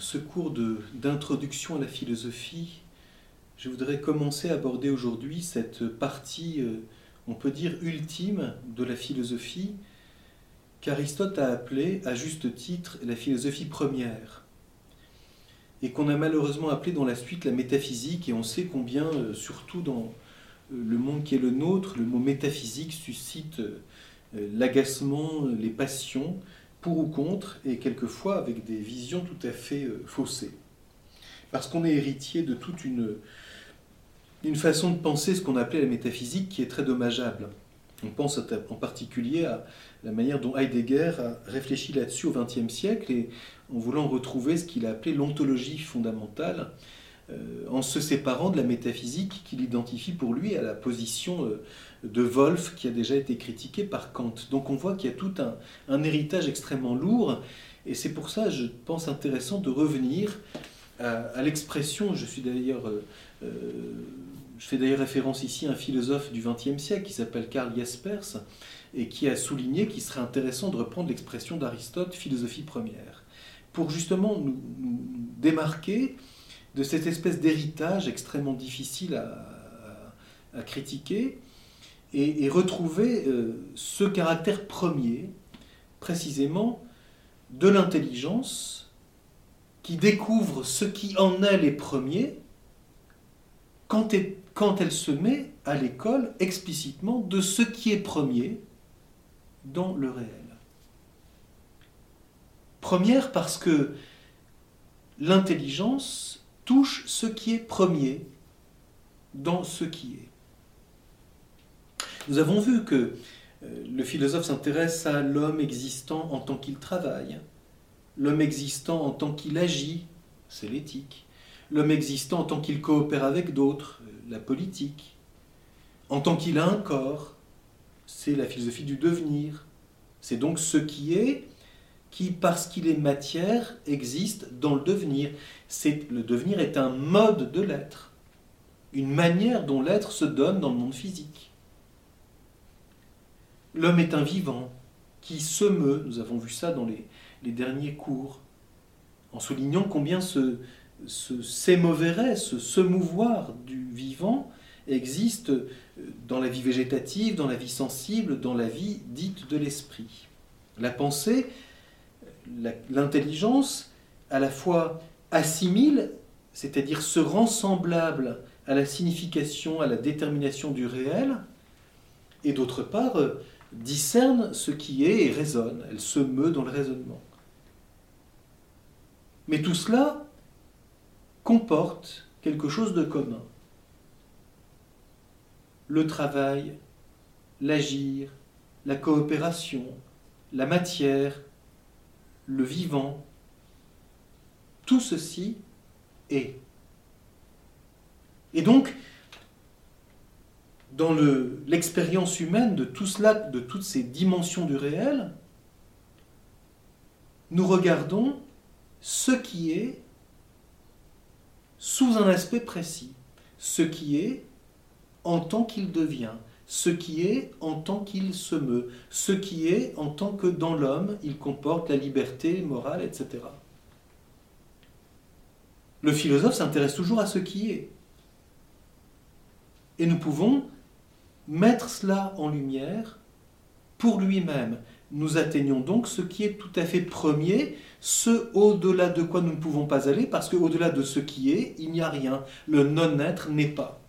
Ce cours d'introduction à la philosophie, je voudrais commencer à aborder aujourd'hui cette partie, euh, on peut dire, ultime de la philosophie qu'Aristote a appelée, à juste titre, la philosophie première, et qu'on a malheureusement appelée dans la suite la métaphysique, et on sait combien, euh, surtout dans euh, le monde qui est le nôtre, le mot métaphysique suscite l'agacement, les passions, pour ou contre, et quelquefois avec des visions tout à fait euh, faussées. Parce qu'on est héritier de toute une, une façon de penser ce qu'on appelait la métaphysique qui est très dommageable. On pense en particulier à la manière dont Heidegger a réfléchi là-dessus au XXe siècle et en voulant retrouver ce qu'il a appelé l'ontologie fondamentale, en se séparant de la métaphysique qu'il identifie pour lui à la position euh, de Wolff qui a déjà été critiquée par Kant. Donc on voit qu'il y a tout un, héritage extrêmement lourd et c'est pour ça, je pense, intéressant de revenir à, l'expression, je suis d'ailleurs... Euh, je fais d'ailleurs référence ici à un philosophe du XXe siècle qui s'appelle Karl Jaspers et qui a souligné qu'il serait intéressant de reprendre l'expression d'Aristote, philosophie première, pour justement nous démarquer de cette espèce d'héritage extrêmement difficile à, critiquer et, retrouver euh, ce caractère premier, précisément, de l'intelligence qui découvre ce qui en elle est premier quand, quand elle se met à l'école explicitement de ce qui est premier dans le réel. Première parce que l'intelligence touche ce qui est premier dans ce qui est. Nous avons vu que euh, le philosophe s'intéresse à l'homme existant en tant qu'il travaille, l'homme existant en tant qu'il agit, c'est l'éthique, l'homme existant en tant qu'il coopère avec d'autres, la politique, en tant qu'il a un corps, c'est la philosophie du devenir, c'est donc ce qui est qui, parce qu'il est matière, existe dans le devenir. Le devenir est un mode de l'être, une manière dont l'être se donne dans le monde physique. L'homme est un vivant qui se meut, nous avons vu ça dans les, derniers cours, en soulignant combien ce, ce s'émouverait, ce se mouvoir du vivant existe dans la vie végétative, dans la vie sensible, dans la vie dite de l'esprit. La pensée l'intelligence à la fois assimile, c'est-à-dire se rend semblable à la signification, à la détermination du réel, et d'autre part euh, discerne ce qui est et raisonne, elle se meut dans le raisonnement. Mais tout cela comporte quelque chose de commun. Le travail, l'agir, la coopération, la matière, le vivant, tout ceci est. Et donc, dans l'expérience humaine de tout cela, de toutes ces dimensions du réel, nous regardons ce qui est sous un aspect précis, ce qui est en tant qu'il devient, ce qui est en tant qu'il se meut, ce qui est en tant que dans l'homme il comporte la liberté morale, etc. Le philosophe s'intéresse toujours à ce qui est. Et nous pouvons mettre cela en lumière pour lui-même. Nous atteignons donc ce qui est tout à fait premier, ce au-delà de quoi nous ne pouvons pas aller, parce qu'au-delà de ce qui est, il n'y a rien. Le non-être n'est pas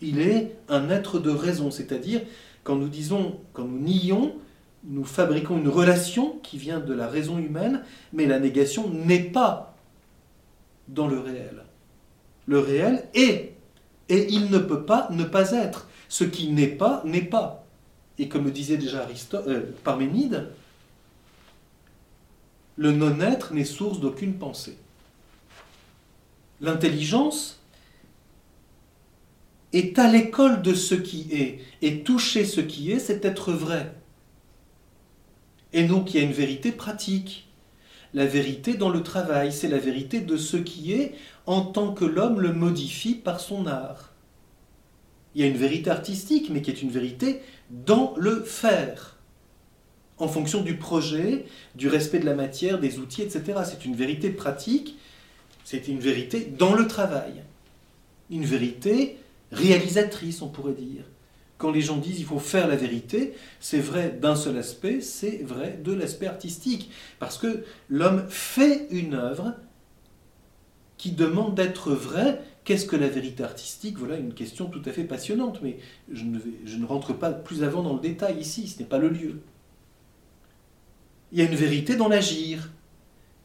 il est un être de raison, c'est-à-dire quand nous disons, quand nous nions, nous fabriquons une relation qui vient de la raison humaine, mais la négation n'est pas dans le réel. Le réel est, et il ne peut pas ne pas être. Ce qui n'est pas, n'est pas. Et comme disait déjà Aristote, euh, Parménide, le non-être n'est source d'aucune pensée. L'intelligence est à l'école de ce qui est. Et toucher ce qui est, c'est être vrai. Et donc il y a une vérité pratique. La vérité dans le travail, c'est la vérité de ce qui est en tant que l'homme le modifie par son art. Il y a une vérité artistique, mais qui est une vérité dans le faire, en fonction du projet, du respect de la matière, des outils, etc. C'est une vérité pratique, c'est une vérité dans le travail, une vérité réalisatrice, on pourrait dire. Quand les gens disent il faut faire la vérité, c'est vrai d'un seul aspect, c'est vrai de l'aspect artistique. Parce que l'homme fait une œuvre qui demande d'être vraie. Qu'est-ce que la vérité artistique? Voilà une question tout à fait passionnante, mais je ne, je ne rentre pas plus avant dans le détail ici, ce n'est pas le lieu. Il y a une vérité dans l'agir.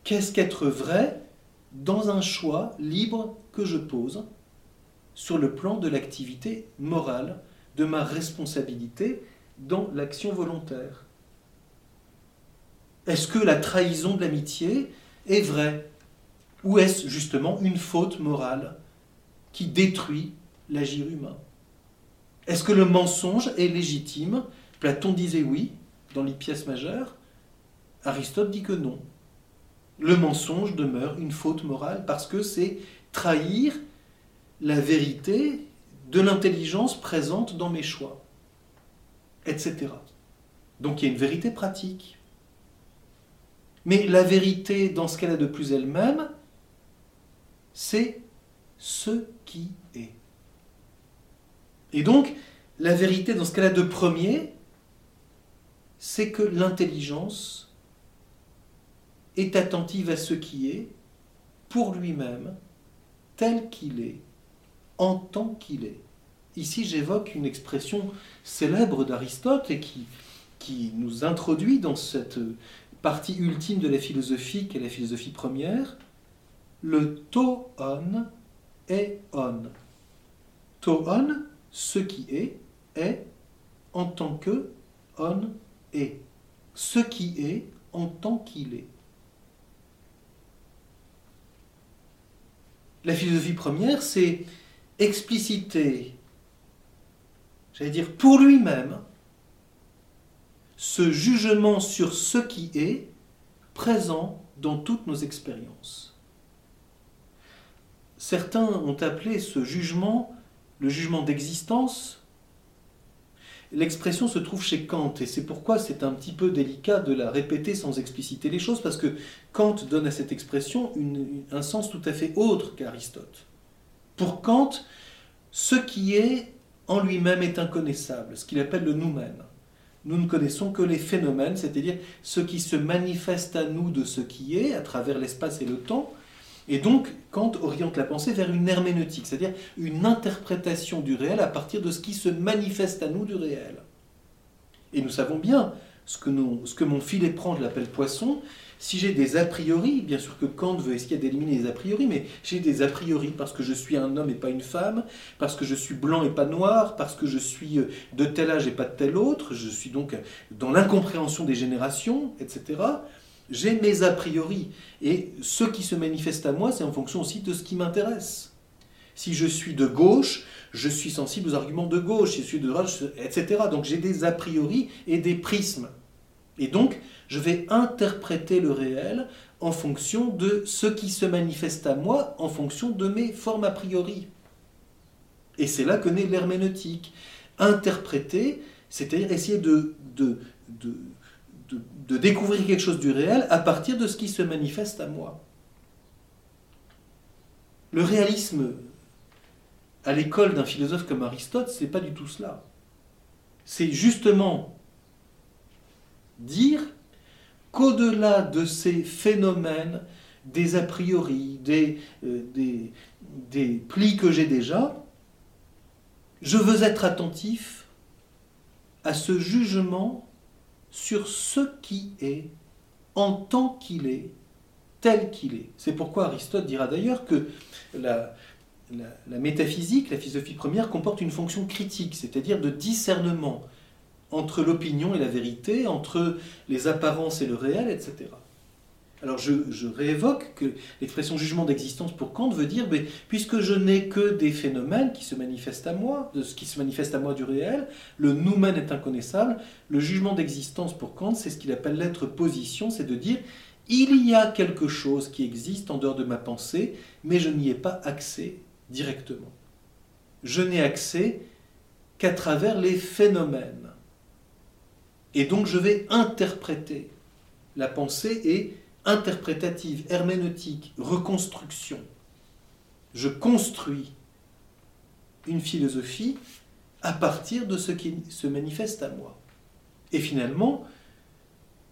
Qu'est-ce qu'être vrai? Dans un choix libre que je pose sur le plan de l'activité morale, de ma responsabilité dans l'action volontaire Est-ce que la trahison de l'amitié est vraie Ou est-ce justement une faute morale qui détruit l'agir humain? Est-ce que le mensonge est légitime? Platon disait oui dans les pièces majeures. Aristote dit que non. Le mensonge demeure une faute morale parce que c'est trahir la vérité de l'intelligence présente dans mes choix, etc. Donc il y a une vérité pratique. Mais la vérité, dans ce qu'elle a de plus elle-même, c'est ce qui est. Et donc, la vérité, dans ce qu'elle a de premier, c'est que l'intelligence est attentive à ce qui est, pour lui-même, tel qu'il est, en tant qu'il est. Ici, j'évoque une expression célèbre d'Aristote et qui, nous introduit dans cette partie ultime de la philosophie, qui est la philosophie première, le to on est on. To on, ce qui est, est en tant que on est. Ce qui est en tant qu'il est. La philosophie première, c'est expliciter, j'allais dire pour lui-même, ce jugement sur ce qui est présent dans toutes nos expériences. Certains ont appelé ce jugement le jugement d'existence L'expression se trouve chez Kant, et c'est pourquoi c'est un petit peu délicat de la répéter sans expliciter les choses, parce que Kant donne à cette expression un sens tout à fait autre qu'Aristote. Pour Kant, ce qui est en lui-même est inconnaissable, ce qu'il appelle le nous-mêmes. Nous ne connaissons que les phénomènes, c'est-à-dire ce qui se manifeste à nous de ce qui est, à travers l'espace et le temps, et donc, Kant oriente la pensée vers une herméneutique, c'est-à-dire une interprétation du réel à partir de ce qui se manifeste à nous du réel. Et nous savons bien, ce que, mon filet prend, je l'appelle poisson, si j'ai des a priori, bien sûr que Kant veut essayer d'éliminer les a priori, mais j'ai des a priori parce que je suis un homme et pas une femme, parce que je suis blanc et pas noir, parce que je suis euh, de tel âge et pas de tel autre, je suis donc dans l'incompréhension des générations, etc. J'ai mes a priori. Et ce qui se manifeste à moi, c'est en fonction aussi de ce qui m'intéresse. Si je suis de gauche, je suis sensible aux arguments de gauche, si je suis de droite, etc. Donc j'ai des a priori et des prismes. Et donc, je vais interpréter le réel en fonction de ce qui se manifeste à moi, en fonction de mes formes a priori. Et c'est là que naît l'herméneutique. Interpréter, c'est-à-dire essayer de, de, découvrir quelque chose du réel à partir de ce qui se manifeste à moi. Le réalisme à l'école d'un philosophe comme Aristote, c'est pas du tout cela. C'est justement dire qu'au-delà de ces phénomènes, des a priori, des, euh, des, des plis que j'ai déjà, je veux être attentif à ce jugement sur ce qui est en tant qu'il est, tel qu'il est. C'est pourquoi Aristote dira d'ailleurs que la, la, métaphysique, la philosophie première, comporte une fonction critique, c'est-à-dire de discernement entre l'opinion et la vérité, entre les apparences et le réel, etc. Alors je, réévoque que l'expression jugement d'existence pour Kant veut dire, mais, puisque je n'ai que des phénomènes qui se manifestent à moi, de ce qui se manifeste à moi du réel, le nous-mêmes est inconnaissable, le jugement d'existence pour Kant, c'est ce qu'il appelle l'être position, c'est de dire, il y a quelque chose qui existe en dehors de ma pensée, mais je n'y ai pas accès directement. Je n'ai accès qu'à travers les phénomènes. Et donc je vais interpréter. La pensée est interprétative, herméneutique, reconstruction. Je construis une philosophie à partir de ce qui se manifeste à moi. Et finalement,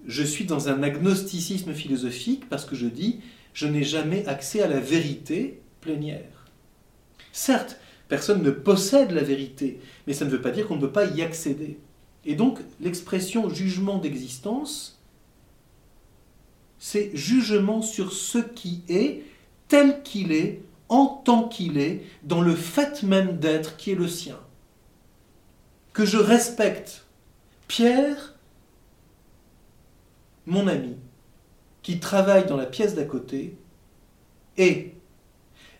je suis dans un agnosticisme philosophique parce que je dis, je n'ai jamais accès à la vérité plénière. Certes, personne ne possède la vérité, mais ça ne veut pas dire qu'on ne peut pas y accéder. Et donc, l'expression jugement d'existence, c'est jugement sur ce qui est tel qu'il est, en tant qu'il est, dans le fait même d'être qui est le sien. Que je respecte Pierre, mon ami, qui travaille dans la pièce d'à côté, et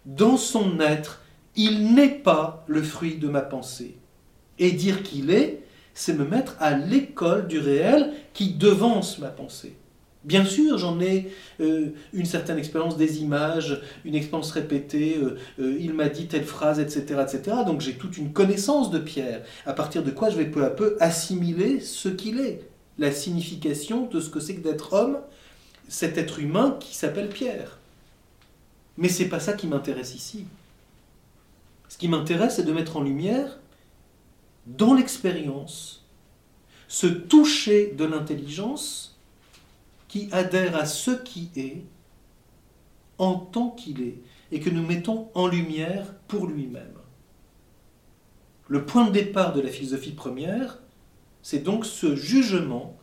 dans son être, il n'est pas le fruit de ma pensée. Et dire qu'il est, c'est me mettre à l'école du réel qui devance ma pensée. Bien sûr, j'en ai euh, une certaine expérience des images, une expérience répétée, euh, euh, il m'a dit telle phrase, etc. etc. Donc j'ai toute une connaissance de Pierre, à partir de quoi je vais peu à peu assimiler ce qu'il est, la signification de ce que c'est que d'être homme, cet être humain qui s'appelle Pierre. Mais c'est pas ça qui m'intéresse ici. Ce qui m'intéresse, c'est de mettre en lumière, dans l'expérience, ce toucher de l'intelligence qui adhère à ce qui est en tant qu'il est et que nous mettons en lumière pour lui-même. Le point de départ de la philosophie première, c'est donc ce jugement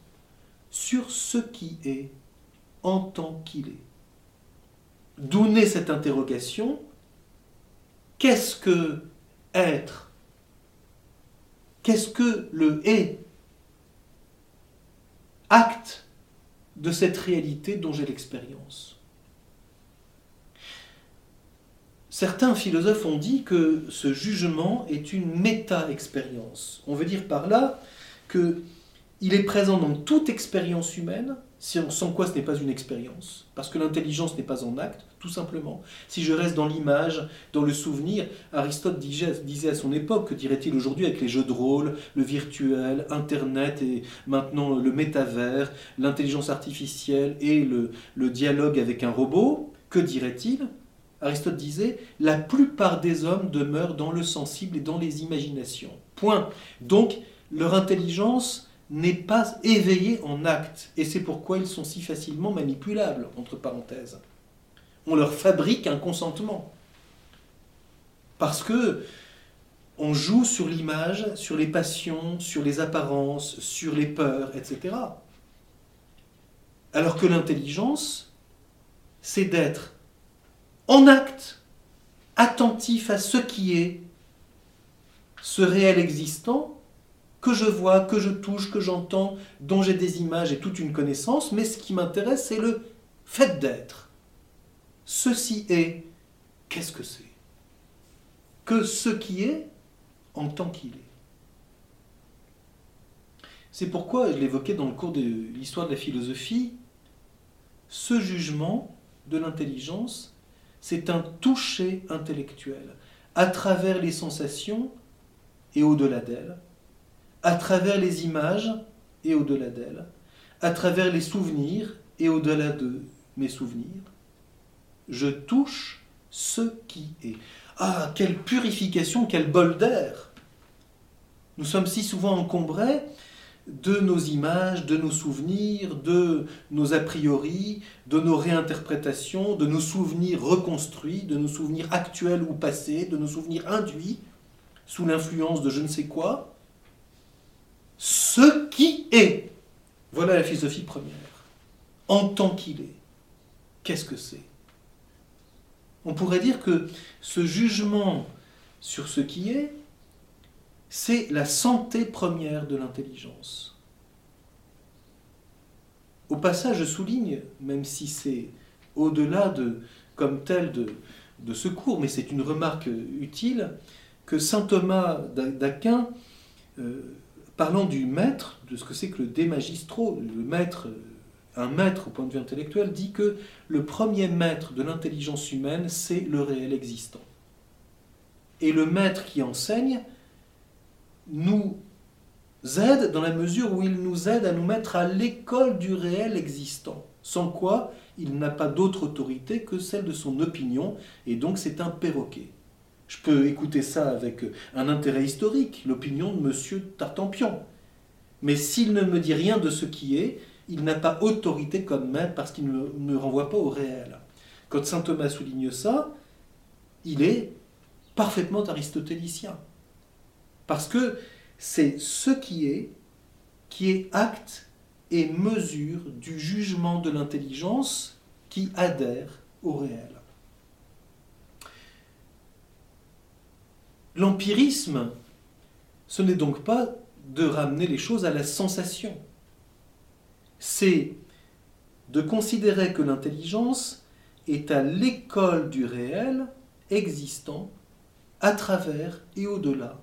sur ce qui est en tant qu'il est. D'où naît cette interrogation Qu'est-ce que être? Qu'est-ce que le est? Acte de cette réalité dont j'ai l'expérience. Certains philosophes ont dit que ce jugement est une méta-expérience. On veut dire par là qu'il est présent dans toute expérience humaine, sans quoi ce n'est pas une expérience, parce que l'intelligence n'est pas en acte, tout simplement. Si je reste dans l'image, dans le souvenir, Aristote disait à son époque, que dirait-il aujourd'hui avec les jeux de rôle, le virtuel, Internet et maintenant le métavers, l'intelligence artificielle et le, le dialogue avec un robot, que dirait-il? Aristote disait, la plupart des hommes demeurent dans le sensible et dans les imaginations. Point. Donc, leur intelligence n'est pas éveillée en acte, et c'est pourquoi ils sont si facilement manipulables, entre parenthèses. On leur fabrique un consentement. Parce que on joue sur l'image, sur les passions, sur les apparences, sur les peurs, etc. Alors que l'intelligence, c'est d'être en acte, attentif à ce qui est, ce réel existant, que je vois, que je touche, que j'entends, dont j'ai des images et toute une connaissance, mais ce qui m'intéresse, c'est le fait d'être. Ceci est, qu'est-ce que c'est? Que ce qui est en tant qu'il est. C'est pourquoi, je l'évoquais dans le cours de l'histoire de la philosophie, ce jugement de l'intelligence, c'est un toucher intellectuel à travers les sensations et au-delà d'elles, à travers les images et au-delà d'elles, à travers les souvenirs et au-delà de mes souvenirs. Je touche ce qui est. Ah, quelle purification, quel bol d'air Nous sommes si souvent encombrés de nos images, de nos souvenirs, de nos a priori, de nos réinterprétations, de nos souvenirs reconstruits, de nos souvenirs actuels ou passés, de nos souvenirs induits sous l'influence de je ne sais quoi, ce qui est. Voilà la philosophie première. En tant qu'il est. Qu'est-ce que c'est? On pourrait dire que ce jugement sur ce qui est, c'est la santé première de l'intelligence. Au passage, je souligne, même si c'est au-delà de, comme tel de, de secours, mais c'est une remarque utile, que saint Thomas d'Aquin euh, parlant du maître, de ce que c'est que le démagistro, le maître, un maître au point de vue intellectuel, dit que le premier maître de l'intelligence humaine, c'est le réel existant. Et le maître qui enseigne nous aide dans la mesure où il nous aide à nous mettre à l'école du réel existant, sans quoi il n'a pas d'autre autorité que celle de son opinion, et donc c'est un perroquet. Je peux écouter ça avec un intérêt historique, l'opinion de M. Tartampion. Mais s'il ne me dit rien de ce qui est, il n'a pas autorité comme maître parce qu'il ne me renvoie pas au réel. Quand saint Thomas souligne ça, il est parfaitement aristotélicien. Parce que c'est ce qui est, qui est acte et mesure du jugement de l'intelligence qui adhère au réel. L'empirisme, ce n'est donc pas de ramener les choses à la sensation. C'est de considérer que l'intelligence est à l'école du réel existant à travers et au-delà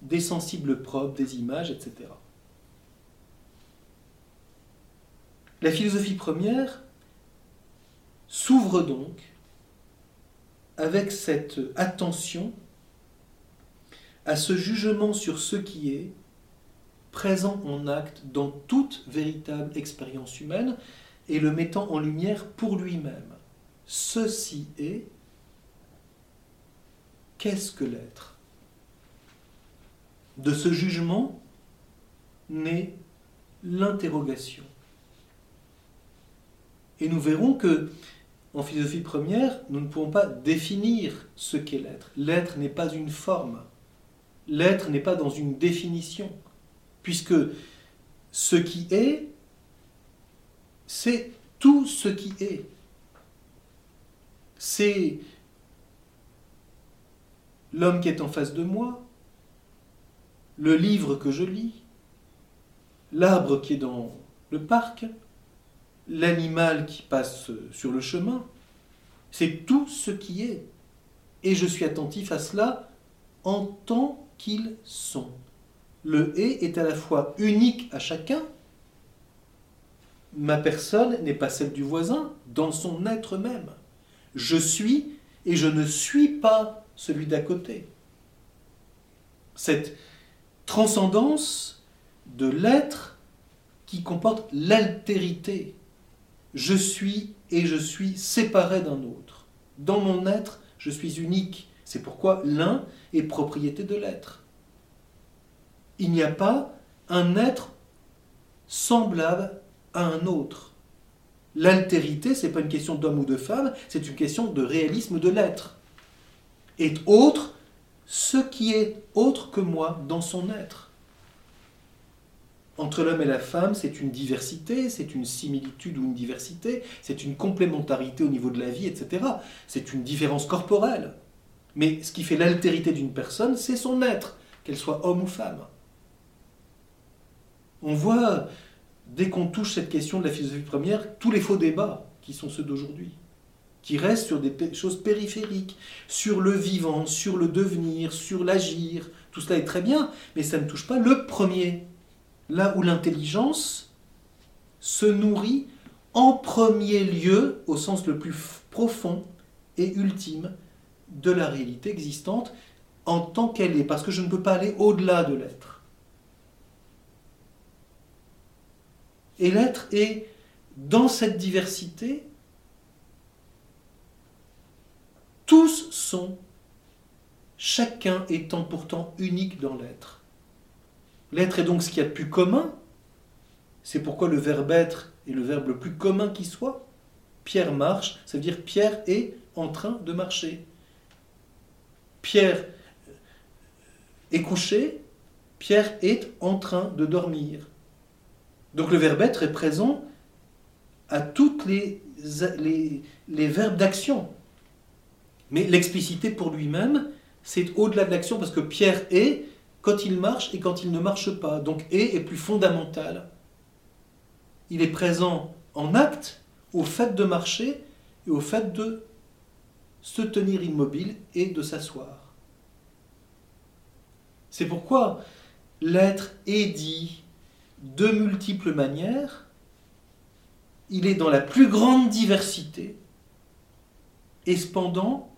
des sensibles propres, des images, etc. La philosophie première s'ouvre donc avec cette attention à ce jugement sur ce qui est présent en acte dans toute véritable expérience humaine et le mettant en lumière pour lui-même. Ceci est, qu'est-ce que l'être? De ce jugement naît l'interrogation. Et nous verrons que en philosophie première, nous ne pouvons pas définir ce qu'est l'être. L'être n'est pas une forme. L'être n'est pas dans une définition puisque ce qui est, c'est tout ce qui est. C'est l'homme qui est en face de moi, le livre que je lis, l'arbre qui est dans le parc, l'animal qui passe sur le chemin. C'est tout ce qui est. Et je suis attentif à cela en tant qu'ils sont le et est à la fois unique à chacun. Ma personne n'est pas celle du voisin dans son être même. Je suis et je ne suis pas celui d'à côté. Cette transcendance de l'être qui comporte l'altérité. Je suis et je suis séparé d'un autre. Dans mon être, je suis unique. C'est pourquoi l'un est propriété de l'être il n'y a pas un être semblable à un autre. L'altérité, ce n'est pas une question d'homme ou de femme, c'est une question de réalisme de l'être. Est autre ce qui est autre que moi dans son être. Entre l'homme et la femme, c'est une diversité, c'est une similitude ou une diversité, c'est une complémentarité au niveau de la vie, etc. C'est une différence corporelle. Mais ce qui fait l'altérité d'une personne, c'est son être, qu'elle soit homme ou femme. On voit, dès qu'on touche cette question de la philosophie première, tous les faux débats qui sont ceux d'aujourd'hui, qui restent sur des choses périphériques, sur le vivant, sur le devenir, sur l'agir. Tout cela est très bien, mais ça ne touche pas le premier. Là où l'intelligence se nourrit en premier lieu, au sens le plus profond et ultime, de la réalité existante en tant qu'elle est, parce que je ne peux pas aller au-delà de l'être. Et l'être est dans cette diversité. Tous sont, chacun étant pourtant unique dans l'être. L'être est donc ce qu'il y a de plus commun. C'est pourquoi le verbe être est le verbe le plus commun qui soit. Pierre marche, ça veut dire Pierre est en train de marcher. Pierre est couché, Pierre est en train de dormir. Donc le verbe être est présent à toutes les, verbes d'action. Mais l'explicité pour lui-même, c'est au-delà de l'action, parce que Pierre est quand il marche et quand il ne marche pas. Donc est est plus fondamental. Il est présent en acte au fait de marcher et au fait de se tenir immobile et de s'asseoir. C'est pourquoi l'être est dit de multiples manières, il est dans la plus grande diversité, et cependant,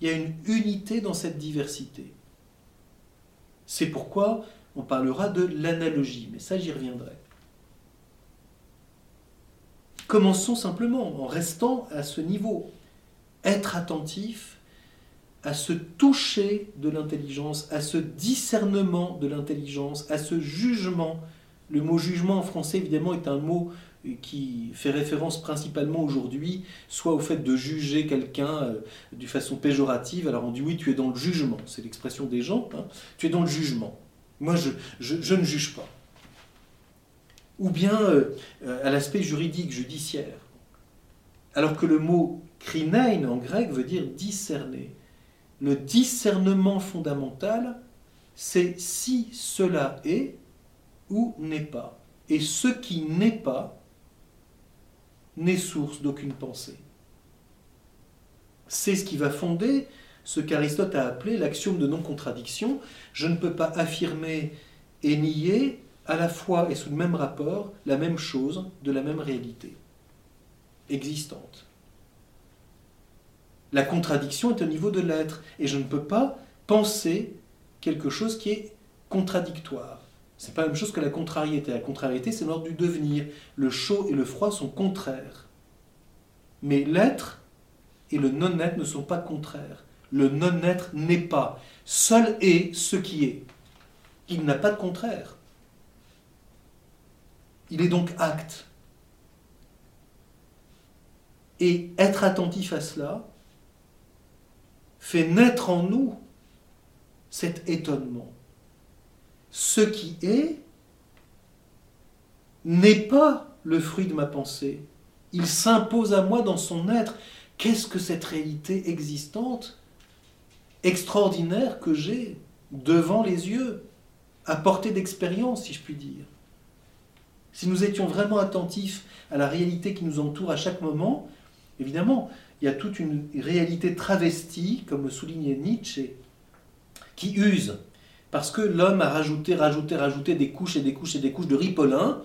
il y a une unité dans cette diversité. C'est pourquoi on parlera de l'analogie, mais ça j'y reviendrai. Commençons simplement en restant à ce niveau. Être attentif à ce toucher de l'intelligence, à ce discernement de l'intelligence, à ce jugement. Le mot jugement en français, évidemment, est un mot qui fait référence principalement aujourd'hui, soit au fait de juger quelqu'un euh, de façon péjorative. Alors on dit oui, tu es dans le jugement, c'est l'expression des gens, hein. tu es dans le jugement. Moi, je, ne juge pas. Ou bien euh, à l'aspect juridique, judiciaire. Alors que le mot krinein en grec veut dire discerner. Le discernement fondamental, c'est si cela est ou n'est pas. Et ce qui n'est pas n'est source d'aucune pensée. C'est ce qui va fonder ce qu'Aristote a appelé l'axiome de non-contradiction. Je ne peux pas affirmer et nier à la fois et sous le même rapport la même chose de la même réalité existante. La contradiction est au niveau de l'être et je ne peux pas penser quelque chose qui est contradictoire. C'est pas la même chose que la contrariété. La contrariété, c'est l'ordre du devenir. Le chaud et le froid sont contraires. Mais l'être et le non-être ne sont pas contraires. Le non-être n'est pas. Seul est ce qui est. Il n'a pas de contraire. Il est donc acte. Et être attentif à cela fait naître en nous cet étonnement ce qui est n'est pas le fruit de ma pensée. Il s'impose à moi dans son être. Qu'est-ce que cette réalité existante, extraordinaire que j'ai devant les yeux, à portée d'expérience, si je puis dire? Si nous étions vraiment attentifs à la réalité qui nous entoure à chaque moment, évidemment, il y a toute une réalité travestie, comme soulignait Nietzsche, qui use parce que l'homme a rajouté, rajouté, rajouté des couches et des couches et des couches de ripolin,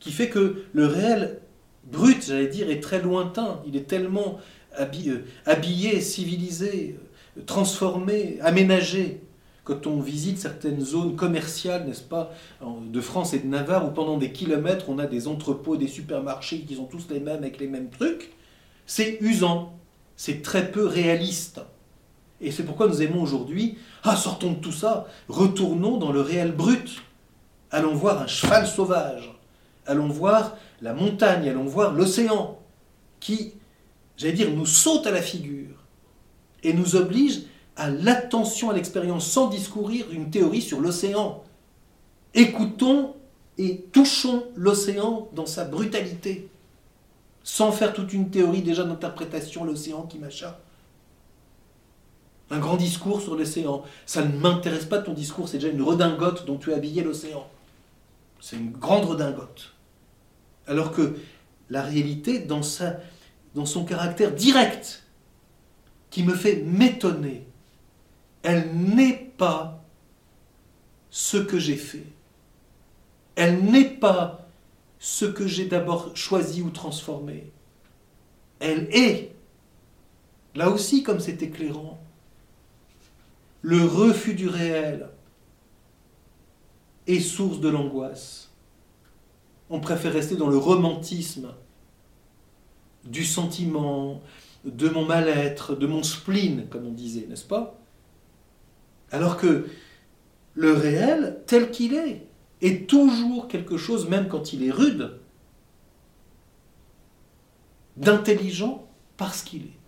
qui fait que le réel brut, j'allais dire, est très lointain. Il est tellement euh, habillé, civilisé, euh, transformé, aménagé. Quand on visite certaines zones commerciales, n'est-ce pas, de France et de Navarre, où pendant des kilomètres, on a des entrepôts, des supermarchés qui sont tous les mêmes avec les mêmes trucs, c'est usant, c'est très peu réaliste. Et c'est pourquoi nous aimons aujourd'hui, ah, sortons de tout ça, retournons dans le réel brut. Allons voir un cheval sauvage, allons voir la montagne, allons voir l'océan, qui, j'allais dire, nous saute à la figure et nous oblige à l'attention à l'expérience sans discourir une théorie sur l'océan. Écoutons et touchons l'océan dans sa brutalité, sans faire toute une théorie déjà d'interprétation, l'océan qui machin un grand discours sur l'océan. Ça ne m'intéresse pas ton discours, c'est déjà une redingote dont tu as habillé l'océan. C'est une grande redingote. Alors que la réalité, dans, sa, dans son caractère direct, qui me fait m'étonner, elle n'est pas ce que j'ai fait. Elle n'est pas ce que j'ai d'abord choisi ou transformé. Elle est, là aussi comme c'est éclairant, le refus du réel est source de l'angoisse. On préfère rester dans le romantisme du sentiment, de mon mal-être, de mon spleen, comme on disait, n'est-ce pas? Alors que le réel, tel qu'il est, est toujours quelque chose, même quand il est rude, d'intelligent parce qu'il est.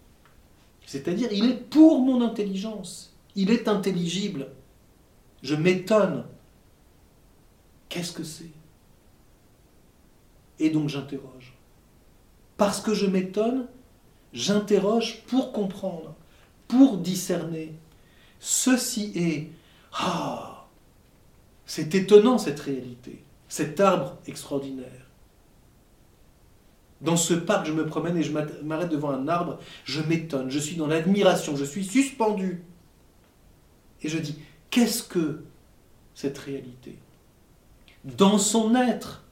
C'est-à-dire, il est pour mon intelligence. Il est intelligible. Je m'étonne. Qu'est-ce que c'est? Et donc j'interroge. Parce que je m'étonne, j'interroge pour comprendre, pour discerner. Ceci est... Ah C'est étonnant cette réalité, cet arbre extraordinaire. Dans ce parc, je me promène et je m'arrête devant un arbre, je m'étonne, je suis dans l'admiration, je suis suspendu. Et je dis, qu'est-ce que cette réalité? Dans son être.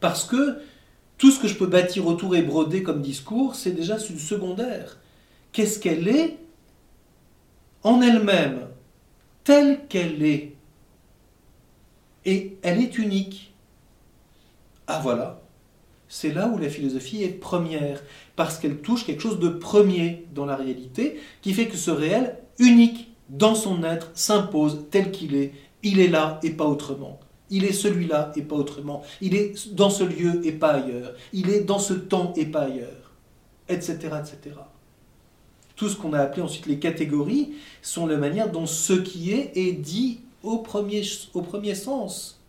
Parce que tout ce que je peux bâtir autour et broder comme discours, c'est déjà secondaire. Qu'est-ce qu'elle est en elle-même, telle qu'elle est? Et elle est unique. Ah voilà, c'est là où la philosophie est première, parce qu'elle touche quelque chose de premier dans la réalité, qui fait que ce réel, unique dans son être, s'impose tel qu'il est. Il est là et pas autrement. Il est celui-là et pas autrement. Il est dans ce lieu et pas ailleurs. Il est dans ce temps et pas ailleurs. Etc. etc. Tout ce qu'on a appelé ensuite les catégories sont la manière dont ce qui est est dit au premier, au premier sens.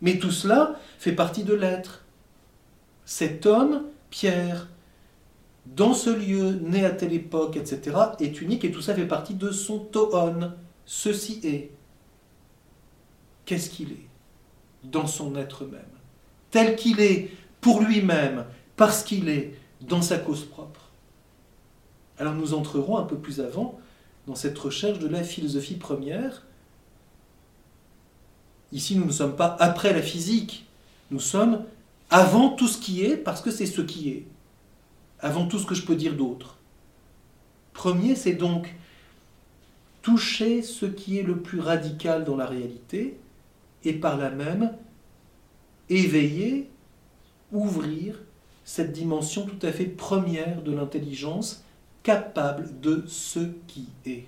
Mais tout cela fait partie de l'être. Cet homme, Pierre, dans ce lieu, né à telle époque, etc., est unique et tout ça fait partie de son toon. Ceci est. Qu'est-ce qu'il est Dans son être même? Tel qu'il est, pour lui-même, parce qu'il est, dans sa cause propre. Alors nous entrerons un peu plus avant dans cette recherche de la philosophie première. Ici, nous ne sommes pas après la physique, nous sommes avant tout ce qui est, parce que c'est ce qui est avant tout ce que je peux dire d'autre. Premier, c'est donc toucher ce qui est le plus radical dans la réalité et par là même éveiller, ouvrir cette dimension tout à fait première de l'intelligence capable de ce qui est.